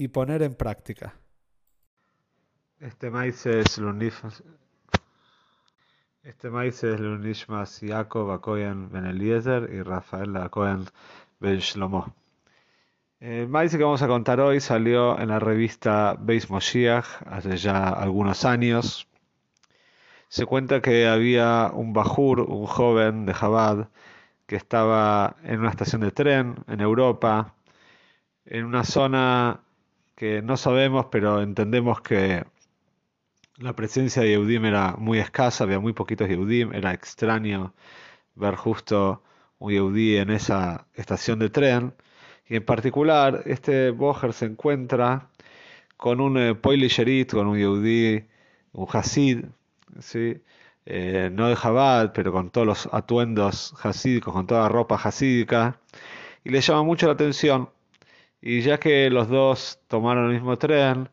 y poner en práctica. Este maíz es Lunif. Este maíz es Lunishmas Ben y Rafael Akoyan Ben Shlomo. El maíz que vamos a contar hoy salió en la revista Beis Moshiach hace ya algunos años. Se cuenta que había un Bajur, un joven de Jabad, que estaba en una estación de tren en Europa, en una zona que no sabemos, pero entendemos que la presencia de Yehudim era muy escasa, había muy poquitos Yehudim, era extraño ver justo un Yehudí en esa estación de tren. Y en particular, este Boger se encuentra con un eh, con un Yehudí, un Hasid, ¿sí? Eh, no de Jabal, pero con todos los atuendos hasídicos, con toda la ropa hasídica, y le llama mucho la atención. Y ya que los dos tomaron el mismo tren,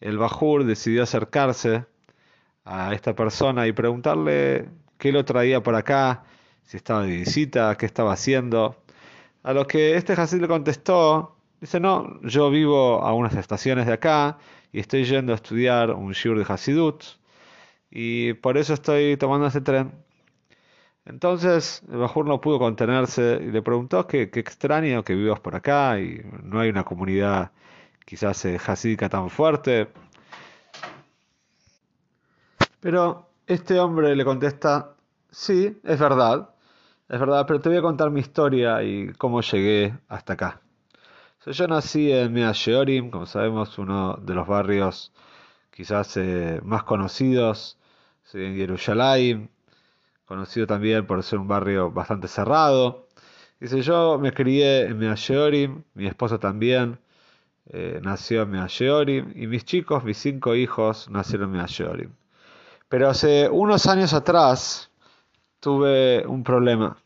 el Bajur decidió acercarse a esta persona y preguntarle qué lo traía por acá, si estaba de visita, qué estaba haciendo. A lo que este Hasid le contestó, dice, no, yo vivo a unas estaciones de acá y estoy yendo a estudiar un shiur de Hasidut y por eso estoy tomando ese tren. Entonces Bajur no pudo contenerse y le preguntó qué, qué extraño que vivas por acá y no hay una comunidad quizás eh, hasídica tan fuerte. Pero este hombre le contesta, sí, es verdad, es verdad, pero te voy a contar mi historia y cómo llegué hasta acá. yo nací en Mea Sheorim, como sabemos, uno de los barrios quizás eh, más conocidos en Jerusalén, conocido también por ser un barrio bastante cerrado. Dice, yo me crié en Measheorim, mi esposa también eh, nació en Measheorim, y mis chicos, mis cinco hijos, nacieron en Measheorim. Pero hace unos años atrás tuve un problema.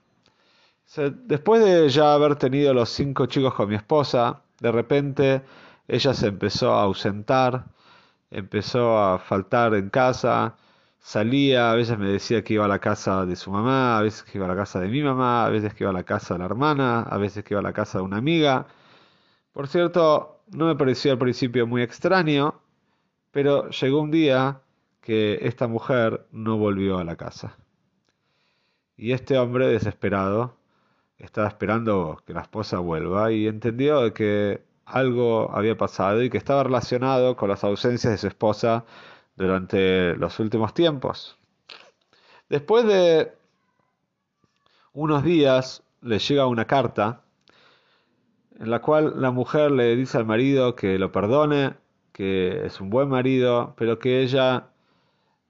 Después de ya haber tenido los cinco chicos con mi esposa, de repente ella se empezó a ausentar, empezó a faltar en casa, salía, a veces me decía que iba a la casa de su mamá, a veces que iba a la casa de mi mamá, a veces que iba a la casa de la hermana, a veces que iba a la casa de una amiga. Por cierto, no me pareció al principio muy extraño, pero llegó un día que esta mujer no volvió a la casa. Y este hombre desesperado estaba esperando que la esposa vuelva y entendió que algo había pasado y que estaba relacionado con las ausencias de su esposa durante los últimos tiempos. Después de unos días le llega una carta en la cual la mujer le dice al marido que lo perdone, que es un buen marido, pero que ella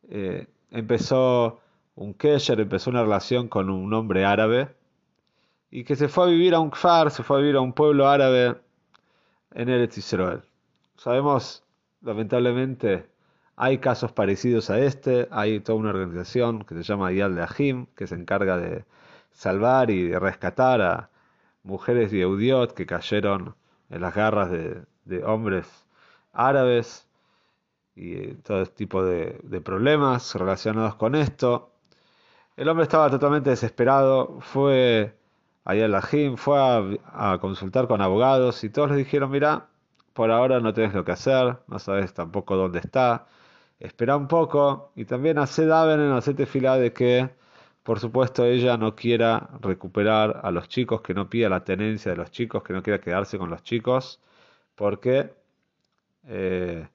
eh, empezó un kesher, empezó una relación con un hombre árabe y que se fue a vivir a un kfar, se fue a vivir a un pueblo árabe en Eretz Israel. Sabemos, lamentablemente, hay casos parecidos a este, hay toda una organización que se llama Yad Ahim, que se encarga de salvar y de rescatar a mujeres de Eudiot que cayeron en las garras de, hombres árabes y todo tipo de, problemas relacionados con esto. El hombre estaba totalmente desesperado, fue a Yad Ahim, fue a, consultar con abogados y todos le dijeron, mira, por ahora no tienes lo que hacer, no sabes tampoco dónde está, espera un poco y también hace Davenen, hace fila de que, por supuesto, ella no quiera recuperar a los chicos, que no pida la tenencia de los chicos, que no quiera quedarse con los chicos, porque, eh,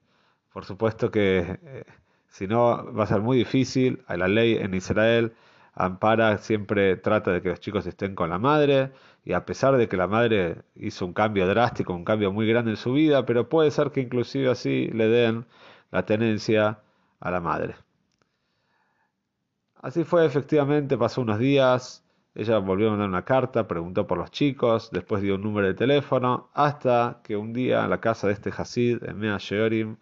por supuesto que eh, si no va a ser muy difícil, la ley en Israel ampara siempre trata de que los chicos estén con la madre y a pesar de que la madre hizo un cambio drástico, un cambio muy grande en su vida, pero puede ser que inclusive así le den la tenencia a la madre. Así fue, efectivamente, pasó unos días, ella volvió a mandar una carta, preguntó por los chicos, después dio un número de teléfono, hasta que un día en la casa de este Hasid, en Mea Sheorim,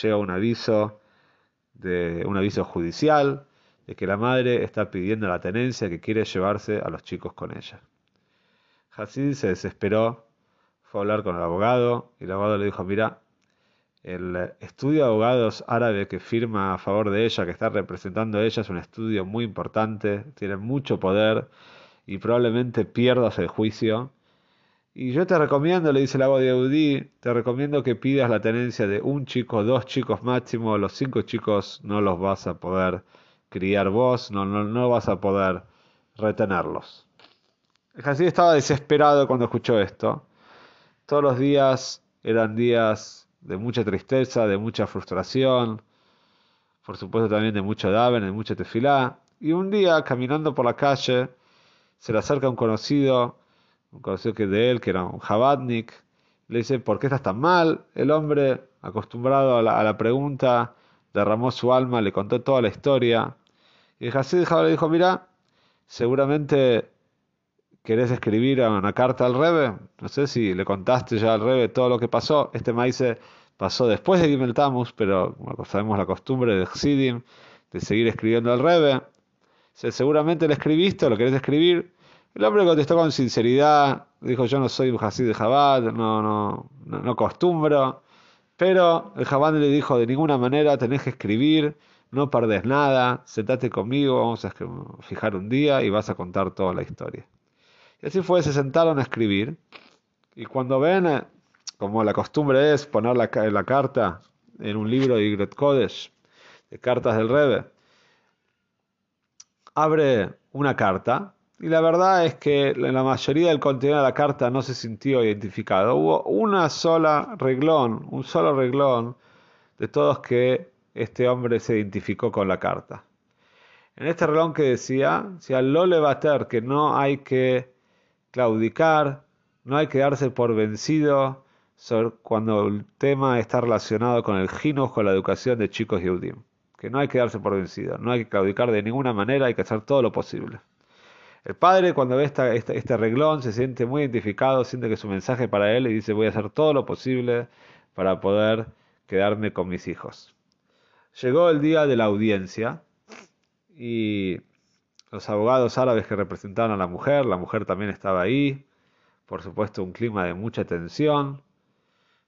llega un aviso, de, un aviso judicial de que la madre está pidiendo la tenencia que quiere llevarse a los chicos con ella. Hasid se desesperó, fue a hablar con el abogado y el abogado le dijo, mira, el estudio de abogados árabe que firma a favor de ella, que está representando a ella, es un estudio muy importante, tiene mucho poder y probablemente pierdas el juicio. Y yo te recomiendo, le dice el abogado de Audí, te recomiendo que pidas la tenencia de un chico, dos chicos máximo, los cinco chicos no los vas a poder criar vos, no, no, no vas a poder retenerlos. El Hasid estaba desesperado cuando escuchó esto. Todos los días eran días de mucha tristeza, de mucha frustración, por supuesto también de mucho daven, de mucha tefilá. Y un día, caminando por la calle, se le acerca un conocido, un conocido que de él, que era un Jabadnik, le dice, ¿por qué estás tan mal? El hombre, acostumbrado a la, pregunta, derramó su alma, le contó toda la historia. Y Hasid le dijo, mira, seguramente querés escribir una carta al Rebe, no sé si le contaste ya al Rebe todo lo que pasó. Este maíz pasó después de Gimel Tamus, pero sabemos la costumbre de Xidim de seguir escribiendo al Rebe. Seguramente le escribiste o lo querés escribir. El hombre contestó con sinceridad, dijo yo no soy un Hasid de Jabad, no, no, no, no costumbro. Pero el Jabad le dijo de ninguna manera tenés que escribir, no perdés nada, sentate conmigo, vamos a fijar un día y vas a contar toda la historia. Y así fue, se sentaron a escribir. Y cuando ven, eh, como la costumbre es poner la, carta en un libro de Igret Kodesh, de cartas del Rebe, abre una carta. Y la verdad es que la mayoría del contenido de la carta no se sintió identificado. Hubo una sola reglón, un solo reglón de todos que este hombre se identificó con la carta. En este reglón que decía, decía lo levater, que no hay que claudicar, no hay que darse por vencido cuando el tema está relacionado con el ginos, con la educación de chicos y Yehudim. Que no hay que darse por vencido, no hay que claudicar de ninguna manera, hay que hacer todo lo posible. El padre cuando ve esta, este reglón se siente muy identificado, siente que su mensaje para él y dice voy a hacer todo lo posible para poder quedarme con mis hijos. Llegó el día de la audiencia y los abogados árabes que representaban a la mujer, la mujer también estaba ahí, por supuesto un clima de mucha tensión.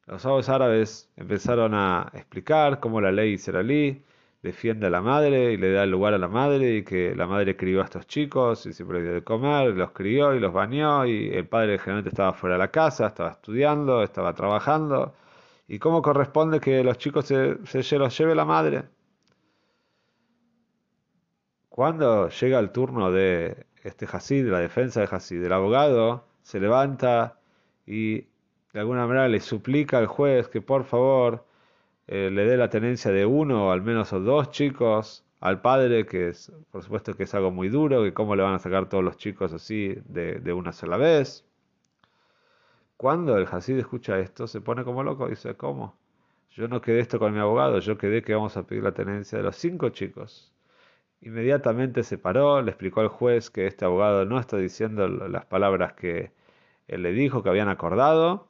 Los abogados árabes empezaron a explicar cómo la ley israelí defiende a la madre y le da lugar a la madre y que la madre crió a estos chicos y siempre dio de comer, los crió y los bañó y el padre generalmente estaba fuera de la casa, estaba estudiando, estaba trabajando y cómo corresponde que los chicos se los lleve la madre. Cuando llega el turno de este Hasid, de la defensa de Hasid, el abogado se levanta y de alguna manera le suplica al juez que por favor eh, le dé la tenencia de uno o al menos dos chicos al padre, que es, por supuesto que es algo muy duro, que cómo le van a sacar todos los chicos así de, de una sola vez. Cuando el Hasid escucha esto, se pone como loco y dice, ¿cómo? Yo no quedé esto con mi abogado, yo quedé que vamos a pedir la tenencia de los cinco chicos. Inmediatamente se paró, le explicó al juez que este abogado no está diciendo las palabras que él le dijo, que habían acordado,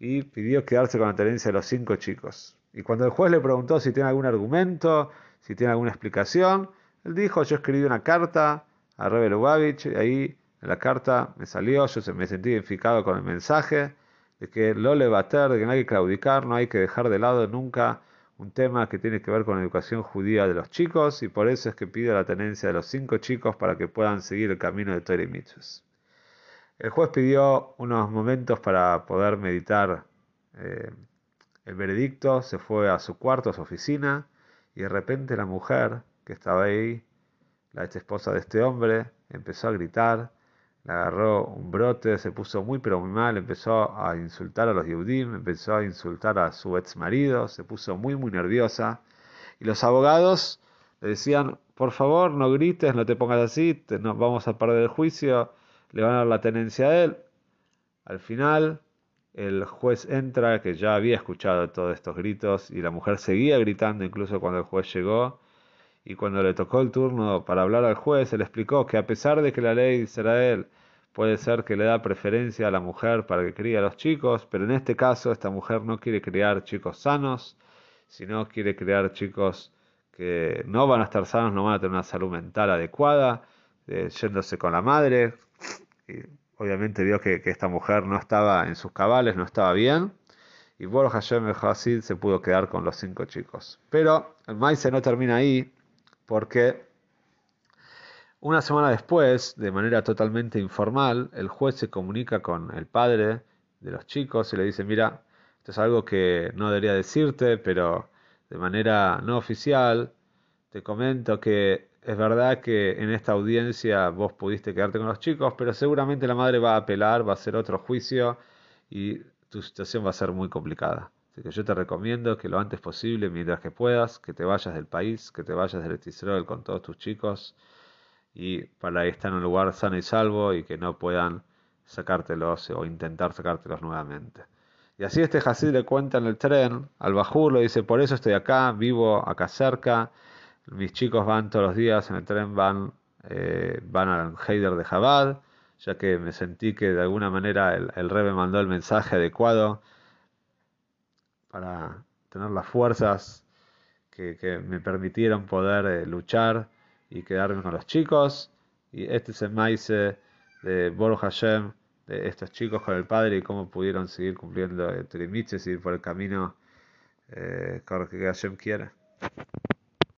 y pidió quedarse con la tenencia de los cinco chicos. Y cuando el juez le preguntó si tiene algún argumento, si tiene alguna explicación, él dijo, yo escribí una carta a Rebe Lubavitch, y ahí en la carta me salió, yo me sentí identificado con el mensaje de que lo le bater, de que no hay que claudicar, no hay que dejar de lado nunca un tema que tiene que ver con la educación judía de los chicos y por eso es que pide la tenencia de los cinco chicos para que puedan seguir el camino de Torah y El juez pidió unos momentos para poder meditar eh, el veredicto, se fue a su cuarto, a su oficina y de repente la mujer que estaba ahí, la ex esposa de este hombre, empezó a gritar le agarró un brote, se puso muy pero muy mal, empezó a insultar a los Yehudim, empezó a insultar a su ex marido, se puso muy muy nerviosa. Y los abogados le decían, por favor, no grites, no te pongas así, no, vamos a perder el juicio, le van a dar la tenencia a él. Al final, el juez entra, que ya había escuchado todos estos gritos, y la mujer seguía gritando incluso cuando el juez llegó, y cuando le tocó el turno para hablar al juez, él explicó que a pesar de que la ley de Israel puede ser que le da preferencia a la mujer para que críe a los chicos, pero en este caso esta mujer no quiere criar chicos sanos, sino quiere criar chicos que no van a estar sanos, no van a tener una salud mental adecuada, eh, yéndose con la madre. Y obviamente vio que, esta mujer no estaba en sus cabales, no estaba bien. Y Bor Hashem el se pudo quedar con los cinco chicos. Pero el maíz no termina ahí, porque una semana después, de manera totalmente informal, el juez se comunica con el padre de los chicos y le dice, mira, esto es algo que no debería decirte, pero de manera no oficial, te comento que es verdad que en esta audiencia vos pudiste quedarte con los chicos, pero seguramente la madre va a apelar, va a hacer otro juicio y tu situación va a ser muy complicada. Así que yo te recomiendo que lo antes posible, mientras que puedas, que te vayas del país, que te vayas del Israel con todos tus chicos y para estar en un lugar sano y salvo y que no puedan sacártelos o intentar sacártelos nuevamente. Y así este Hasid le cuenta en el tren al Bajur, le dice, por eso estoy acá, vivo acá cerca, mis chicos van todos los días en el tren, van, eh, van al Heider de Jabad, ya que me sentí que de alguna manera el, el Rebe mandó el mensaje adecuado para tener las fuerzas que, me permitieron poder eh, luchar y quedarme con los chicos. Y este es el maíz de Boro Hashem, de estos chicos con el padre y cómo pudieron seguir cumpliendo el y seguir por el camino eh, que Hashem quiere.